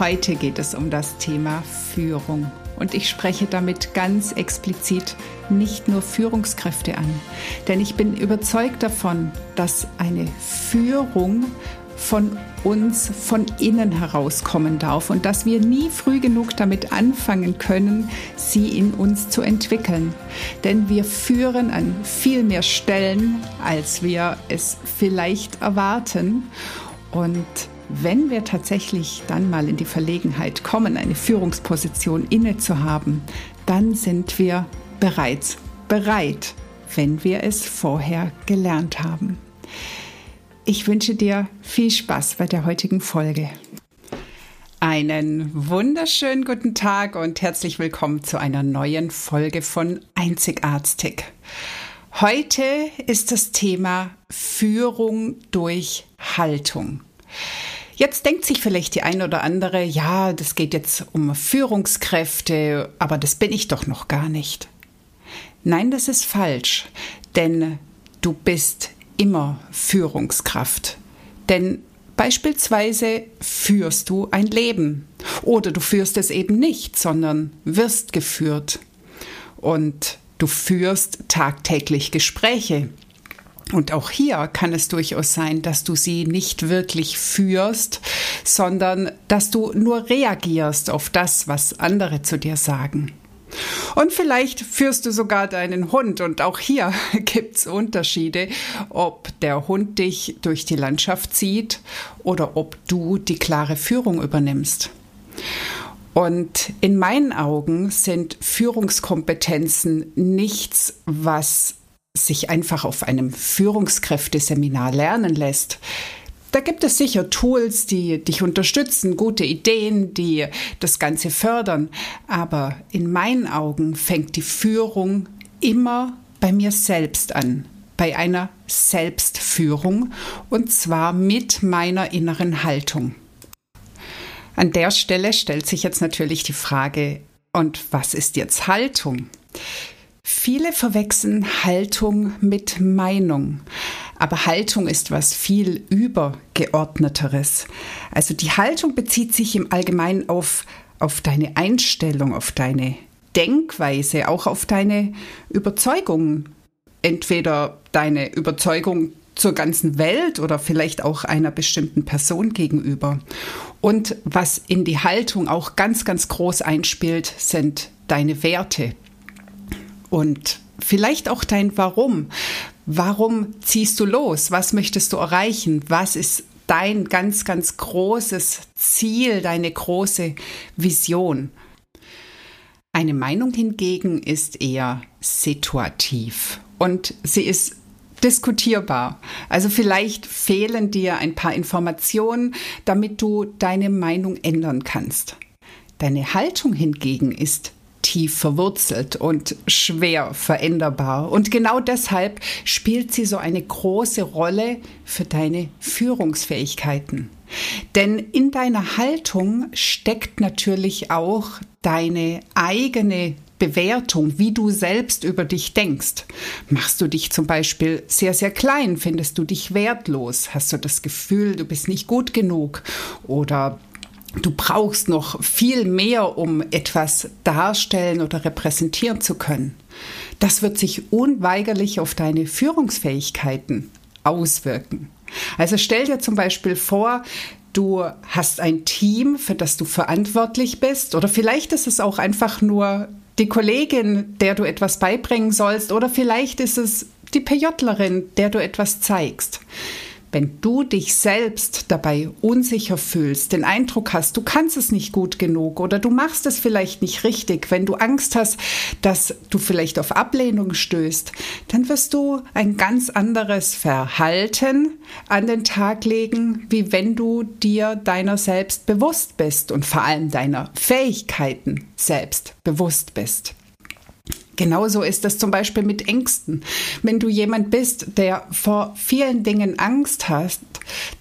Heute geht es um das Thema Führung und ich spreche damit ganz explizit nicht nur Führungskräfte an, denn ich bin überzeugt davon, dass eine Führung von uns von innen herauskommen darf und dass wir nie früh genug damit anfangen können, sie in uns zu entwickeln. Denn wir führen an viel mehr Stellen, als wir es vielleicht erwarten. Und wenn wir tatsächlich dann mal in die Verlegenheit kommen, eine Führungsposition inne zu haben, dann sind wir bereits bereit, wenn wir es vorher gelernt haben. Ich wünsche dir viel Spaß bei der heutigen Folge. Einen wunderschönen guten Tag und herzlich willkommen zu einer neuen Folge von Einzigartig. Heute ist das Thema Führung durch Haltung. Jetzt denkt sich vielleicht die ein oder andere, ja, das geht jetzt um Führungskräfte, aber das bin ich doch noch gar nicht. Nein, das ist falsch, denn du bist immer Führungskraft. Denn beispielsweise führst du ein Leben oder du führst es eben nicht, sondern wirst geführt. Und du führst tagtäglich Gespräche. Und auch hier kann es durchaus sein, dass du sie nicht wirklich führst, sondern dass du nur reagierst auf das, was andere zu dir sagen. Und vielleicht führst du sogar deinen Hund und auch hier gibt es Unterschiede, ob der Hund dich durch die Landschaft zieht oder ob du die klare Führung übernimmst. Und in meinen Augen sind Führungskompetenzen nichts, was sich einfach auf einem Führungskräfteseminar lernen lässt. Da gibt es sicher Tools, die dich unterstützen, gute Ideen, die das Ganze fördern. Aber in meinen Augen fängt die Führung immer bei mir selbst an, bei einer Selbstführung und zwar mit meiner inneren Haltung. An der Stelle stellt sich jetzt natürlich die Frage, und was ist jetzt Haltung? Viele verwechseln Haltung mit Meinung. Aber Haltung ist was viel übergeordneteres. Also die Haltung bezieht sich im Allgemeinen auf, auf deine Einstellung, auf deine Denkweise, auch auf deine Überzeugungen. Entweder deine Überzeugung zur ganzen Welt oder vielleicht auch einer bestimmten Person gegenüber. Und was in die Haltung auch ganz, ganz groß einspielt, sind deine Werte. Und vielleicht auch dein Warum. Warum ziehst du los? Was möchtest du erreichen? Was ist dein ganz, ganz großes Ziel, deine große Vision? Eine Meinung hingegen ist eher situativ und sie ist diskutierbar. Also vielleicht fehlen dir ein paar Informationen, damit du deine Meinung ändern kannst. Deine Haltung hingegen ist tief verwurzelt und schwer veränderbar. Und genau deshalb spielt sie so eine große Rolle für deine Führungsfähigkeiten. Denn in deiner Haltung steckt natürlich auch deine eigene Bewertung, wie du selbst über dich denkst. Machst du dich zum Beispiel sehr, sehr klein? Findest du dich wertlos? Hast du das Gefühl, du bist nicht gut genug? Oder du brauchst noch viel mehr, um etwas darstellen oder repräsentieren zu können. Das wird sich unweigerlich auf deine Führungsfähigkeiten auswirken. Also stell dir zum Beispiel vor, du hast ein Team, für das du verantwortlich bist, oder vielleicht ist es auch einfach nur die Kollegin, der du etwas beibringen sollst, oder vielleicht ist es die PJlerin, der du etwas zeigst. Wenn du dich selbst dabei unsicher fühlst, den Eindruck hast, du kannst es nicht gut genug oder du machst es vielleicht nicht richtig, wenn du Angst hast, dass du vielleicht auf Ablehnung stößt, dann wirst du ein ganz anderes Verhalten an den Tag legen, wie wenn du dir deiner selbst bewusst bist und vor allem deiner Fähigkeiten selbst bewusst bist. Genauso ist das zum Beispiel mit Ängsten. Wenn du jemand bist, der vor vielen Dingen Angst hast,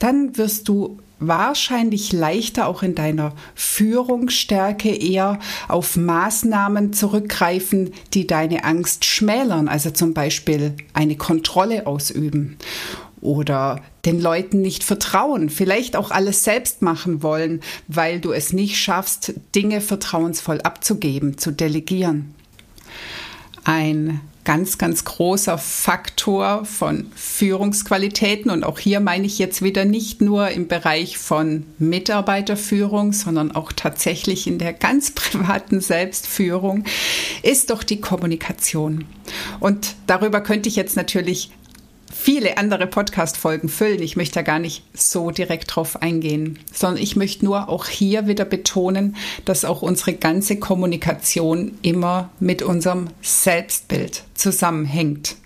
dann wirst du wahrscheinlich leichter auch in deiner Führungsstärke eher auf Maßnahmen zurückgreifen, die deine Angst schmälern, also zum Beispiel eine Kontrolle ausüben oder den Leuten nicht vertrauen, vielleicht auch alles selbst machen wollen, weil du es nicht schaffst, Dinge vertrauensvoll abzugeben, zu delegieren ein ganz, ganz großer Faktor von Führungsqualitäten. Und auch hier meine ich jetzt wieder nicht nur im Bereich von Mitarbeiterführung, sondern auch tatsächlich in der ganz privaten Selbstführung, ist doch die Kommunikation. Und darüber könnte ich jetzt natürlich viele andere Podcast-Folgen füllen. Ich möchte da gar nicht so direkt drauf eingehen, sondern ich möchte nur auch hier wieder betonen, dass auch unsere ganze Kommunikation immer mit unserem Selbstbild zusammenhängt.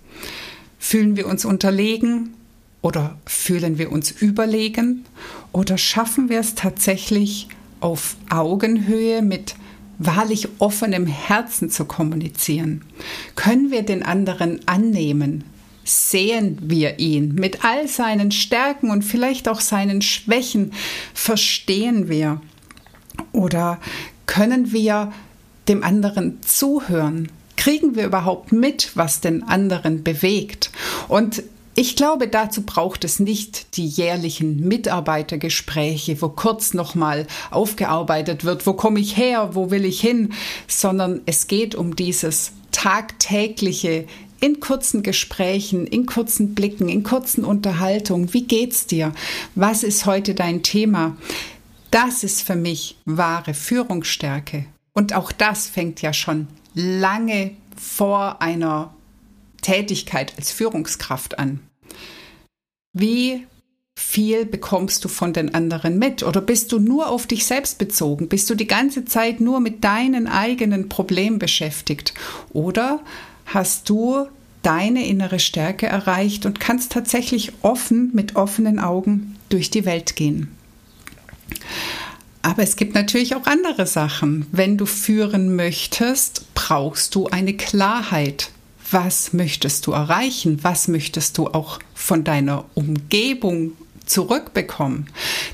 Fühlen wir uns unterlegen oder fühlen wir uns überlegen oder schaffen wir es tatsächlich auf Augenhöhe mit wahrlich offenem Herzen zu kommunizieren? Können wir den anderen annehmen, sehen wir ihn mit all seinen Stärken und vielleicht auch seinen Schwächen, verstehen wir oder können wir dem anderen zuhören? Kriegen wir überhaupt mit, was den anderen bewegt? Und ich glaube, dazu braucht es nicht die jährlichen Mitarbeitergespräche, wo kurz nochmal aufgearbeitet wird, wo komme ich her, wo will ich hin, sondern es geht um dieses tagtägliche in kurzen Gesprächen, in kurzen Blicken, in kurzen Unterhaltungen. Wie geht's dir? Was ist heute dein Thema? Das ist für mich wahre Führungsstärke. Und auch das fängt ja schon lange vor einer Tätigkeit als Führungskraft an. Wie viel bekommst du von den anderen mit? Oder bist du nur auf dich selbst bezogen? Bist du die ganze Zeit nur mit deinen eigenen Problemen beschäftigt? Oder hast du deine innere Stärke erreicht und kannst tatsächlich offen mit offenen Augen durch die Welt gehen. Aber es gibt natürlich auch andere Sachen. Wenn du führen möchtest, brauchst du eine Klarheit. Was möchtest du erreichen? Was möchtest du auch von deiner Umgebung zurückbekommen?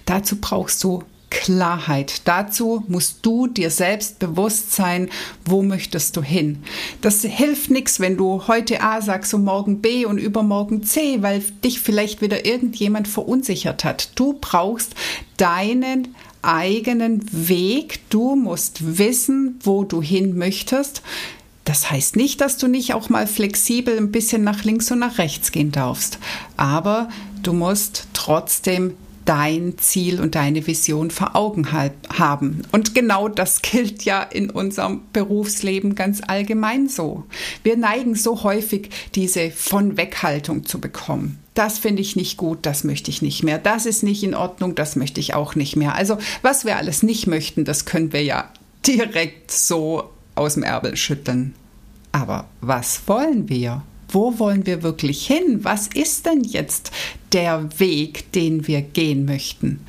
Dazu brauchst du Klarheit. Dazu musst du dir selbst bewusst sein, wo möchtest du hin. Das hilft nichts, wenn du heute A sagst und morgen B und übermorgen C, weil dich vielleicht wieder irgendjemand verunsichert hat. Du brauchst deinen eigenen Weg. Du musst wissen, wo du hin möchtest. Das heißt nicht, dass du nicht auch mal flexibel ein bisschen nach links und nach rechts gehen darfst. Aber du musst trotzdem dein Ziel und deine Vision vor Augen haben. Und genau das gilt ja in unserem Berufsleben ganz allgemein so. Wir neigen so häufig, diese von Weghaltung zu bekommen. Das finde ich nicht gut, das möchte ich nicht mehr. Das ist nicht in Ordnung, das möchte ich auch nicht mehr. Also was wir alles nicht möchten, das können wir ja direkt so aus dem Ärmel schütteln. Aber was wollen wir? Wo wollen wir wirklich hin? Was ist denn jetzt der Weg, den wir gehen möchten?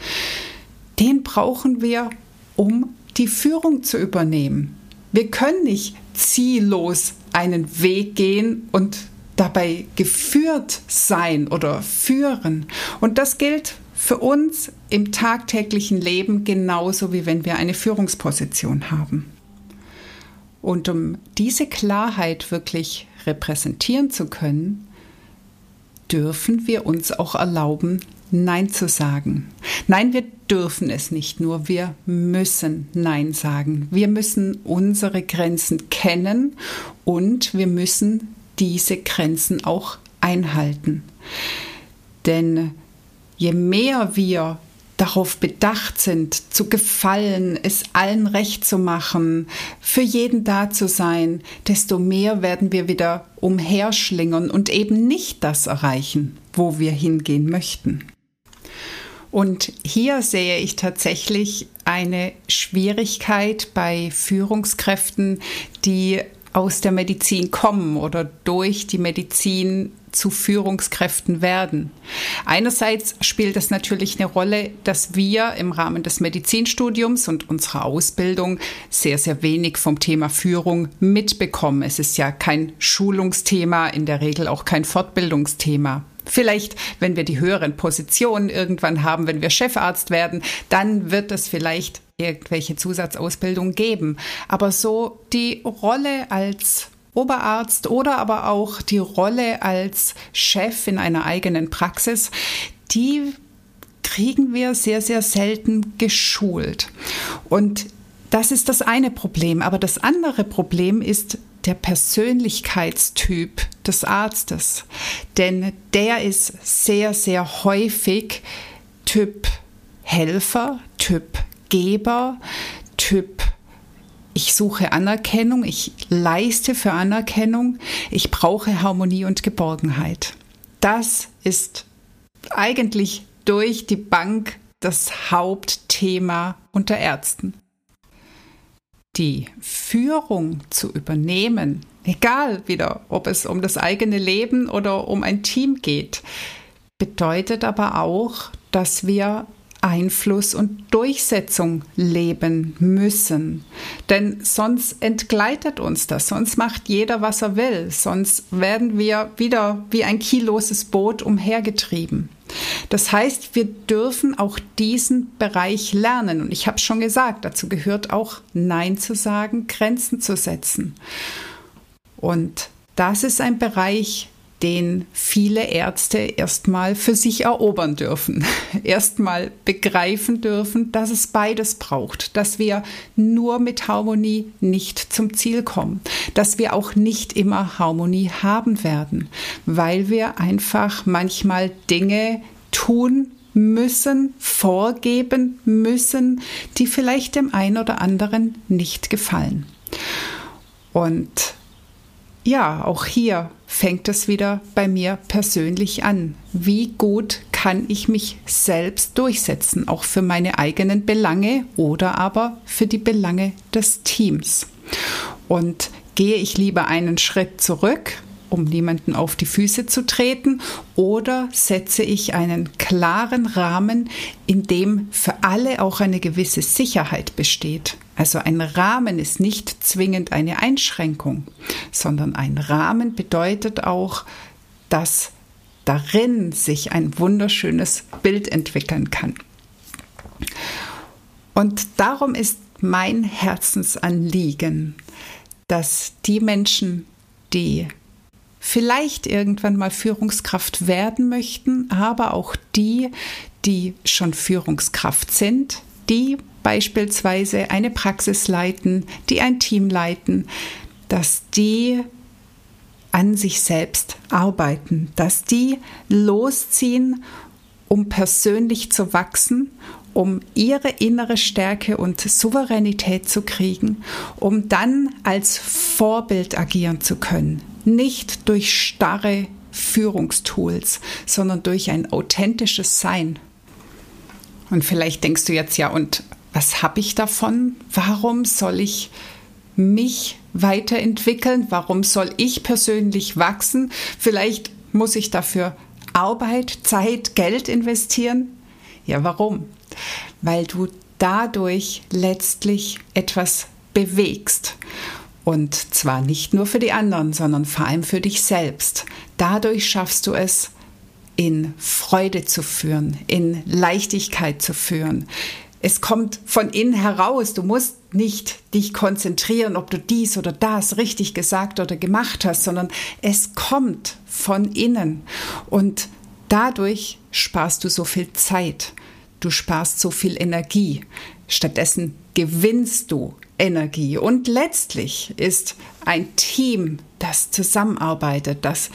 Den brauchen wir, um die Führung zu übernehmen. Wir können nicht ziellos einen Weg gehen und dabei geführt sein oder führen. Und das gilt für uns im tagtäglichen Leben genauso wie wenn wir eine Führungsposition haben. Und um diese Klarheit wirklich repräsentieren zu können, dürfen wir uns auch erlauben, Nein zu sagen. Nein, wir dürfen es nicht nur, wir müssen Nein sagen. Wir müssen unsere Grenzen kennen und wir müssen diese Grenzen auch einhalten. Denn je mehr wir darauf bedacht sind, zu gefallen, es allen recht zu machen, für jeden da zu sein, desto mehr werden wir wieder umherschlingern und eben nicht das erreichen, wo wir hingehen möchten. Und hier sehe ich tatsächlich eine Schwierigkeit bei Führungskräften, die aus der Medizin kommen oder durch die Medizin zu Führungskräften werden. Einerseits spielt es natürlich eine Rolle, dass wir im Rahmen des Medizinstudiums und unserer Ausbildung sehr, sehr wenig vom Thema Führung mitbekommen. Es ist ja kein Schulungsthema, in der Regel auch kein Fortbildungsthema. Vielleicht, wenn wir die höheren Positionen irgendwann haben, wenn wir Chefarzt werden, dann wird es vielleicht irgendwelche Zusatzausbildung geben. Aber so die Rolle als Oberarzt oder aber auch die Rolle als Chef in einer eigenen Praxis, die kriegen wir sehr, sehr selten geschult. Und das ist das eine Problem. Aber das andere Problem ist der Persönlichkeitstyp des Arztes. Denn der ist sehr, sehr häufig Typ Helfer, Typ Geber, Typ ich suche Anerkennung, ich leiste für Anerkennung, ich brauche Harmonie und Geborgenheit. Das ist eigentlich durch die Bank das Hauptthema unter Ärzten die Führung zu übernehmen, egal wieder, ob es um das eigene Leben oder um ein Team geht, bedeutet aber auch, dass wir Einfluss und Durchsetzung leben müssen. Denn sonst entgleitet uns das, sonst macht jeder, was er will, sonst werden wir wieder wie ein kielloses Boot umhergetrieben. Das heißt, wir dürfen auch diesen Bereich lernen. Und ich habe schon gesagt, dazu gehört auch Nein zu sagen, Grenzen zu setzen. Und das ist ein Bereich, den viele Ärzte erstmal für sich erobern dürfen, erstmal begreifen dürfen, dass es beides braucht, dass wir nur mit Harmonie nicht zum Ziel kommen, dass wir auch nicht immer Harmonie haben werden, weil wir einfach manchmal Dinge tun müssen, vorgeben müssen, die vielleicht dem einen oder anderen nicht gefallen. Und ja, auch hier fängt es wieder bei mir persönlich an. Wie gut kann ich mich selbst durchsetzen, auch für meine eigenen Belange oder aber für die Belange des Teams? Und gehe ich lieber einen Schritt zurück um niemanden auf die Füße zu treten, oder setze ich einen klaren Rahmen, in dem für alle auch eine gewisse Sicherheit besteht. Also ein Rahmen ist nicht zwingend eine Einschränkung, sondern ein Rahmen bedeutet auch, dass darin sich ein wunderschönes Bild entwickeln kann. Und darum ist mein Herzensanliegen, dass die Menschen, die vielleicht irgendwann mal Führungskraft werden möchten, aber auch die, die schon Führungskraft sind, die beispielsweise eine Praxis leiten, die ein Team leiten, dass die an sich selbst arbeiten, dass die losziehen, um persönlich zu wachsen, um ihre innere Stärke und Souveränität zu kriegen, um dann als Vorbild agieren zu können, nicht durch starre Führungstools, sondern durch ein authentisches Sein. Und vielleicht denkst du jetzt ja, und was habe ich davon? Warum soll ich mich weiterentwickeln? Warum soll ich persönlich wachsen? Vielleicht muss ich dafür Arbeit, Zeit, Geld investieren. Ja, warum? Weil du dadurch letztlich etwas bewegst. Und zwar nicht nur für die anderen, sondern vor allem für dich selbst. Dadurch schaffst du es, in Freude zu führen, in Leichtigkeit zu führen. Es kommt von innen heraus. Du musst nicht dich konzentrieren, ob du dies oder das richtig gesagt oder gemacht hast, sondern es kommt von innen. Und dadurch sparst du so viel Zeit. Du sparst so viel Energie. Stattdessen gewinnst du Energie. Und letztlich ist ein Team, das zusammenarbeitet, das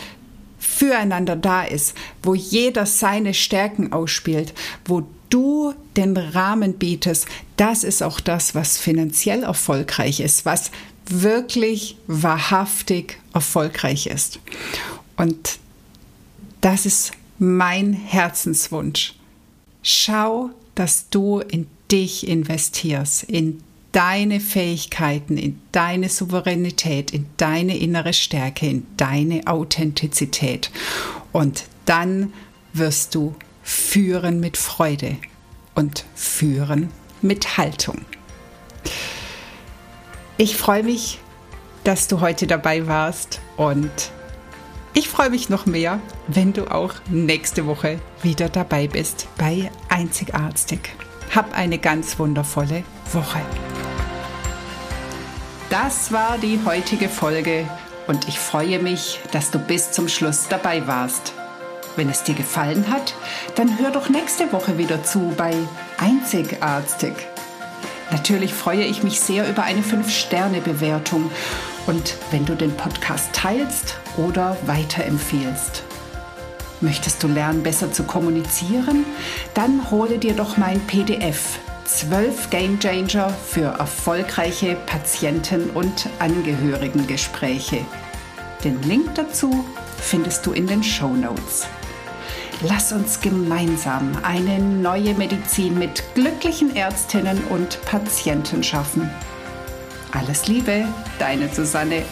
füreinander da ist, wo jeder seine Stärken ausspielt, wo du den Rahmen bietest, das ist auch das, was finanziell erfolgreich ist, was wirklich wahrhaftig erfolgreich ist. Und das ist mein Herzenswunsch. Schau, dass du in dich investierst, in deine Fähigkeiten, in deine Souveränität, in deine innere Stärke, in deine Authentizität. Und dann wirst du führen mit Freude und führen mit Haltung. Ich freue mich, dass du heute dabei warst und ich freue mich noch mehr, wenn du auch nächste Woche wieder dabei bist bei Einzigartig. Hab eine ganz wundervolle Woche. Das war die heutige Folge und ich freue mich, dass du bis zum Schluss dabei warst. Wenn es dir gefallen hat, dann hör doch nächste Woche wieder zu bei Einzigartig. Natürlich freue ich mich sehr über eine 5-Sterne-Bewertung und wenn du den Podcast teilst oder weiterempfehlst. Möchtest du lernen, besser zu kommunizieren? Dann hole dir doch mein PDF 12 Game Changer für erfolgreiche Patienten- und Angehörigengespräche. Den Link dazu findest du in den Show Notes. Lass uns gemeinsam eine neue Medizin mit glücklichen Ärztinnen und Patienten schaffen. Alles Liebe, deine Susanne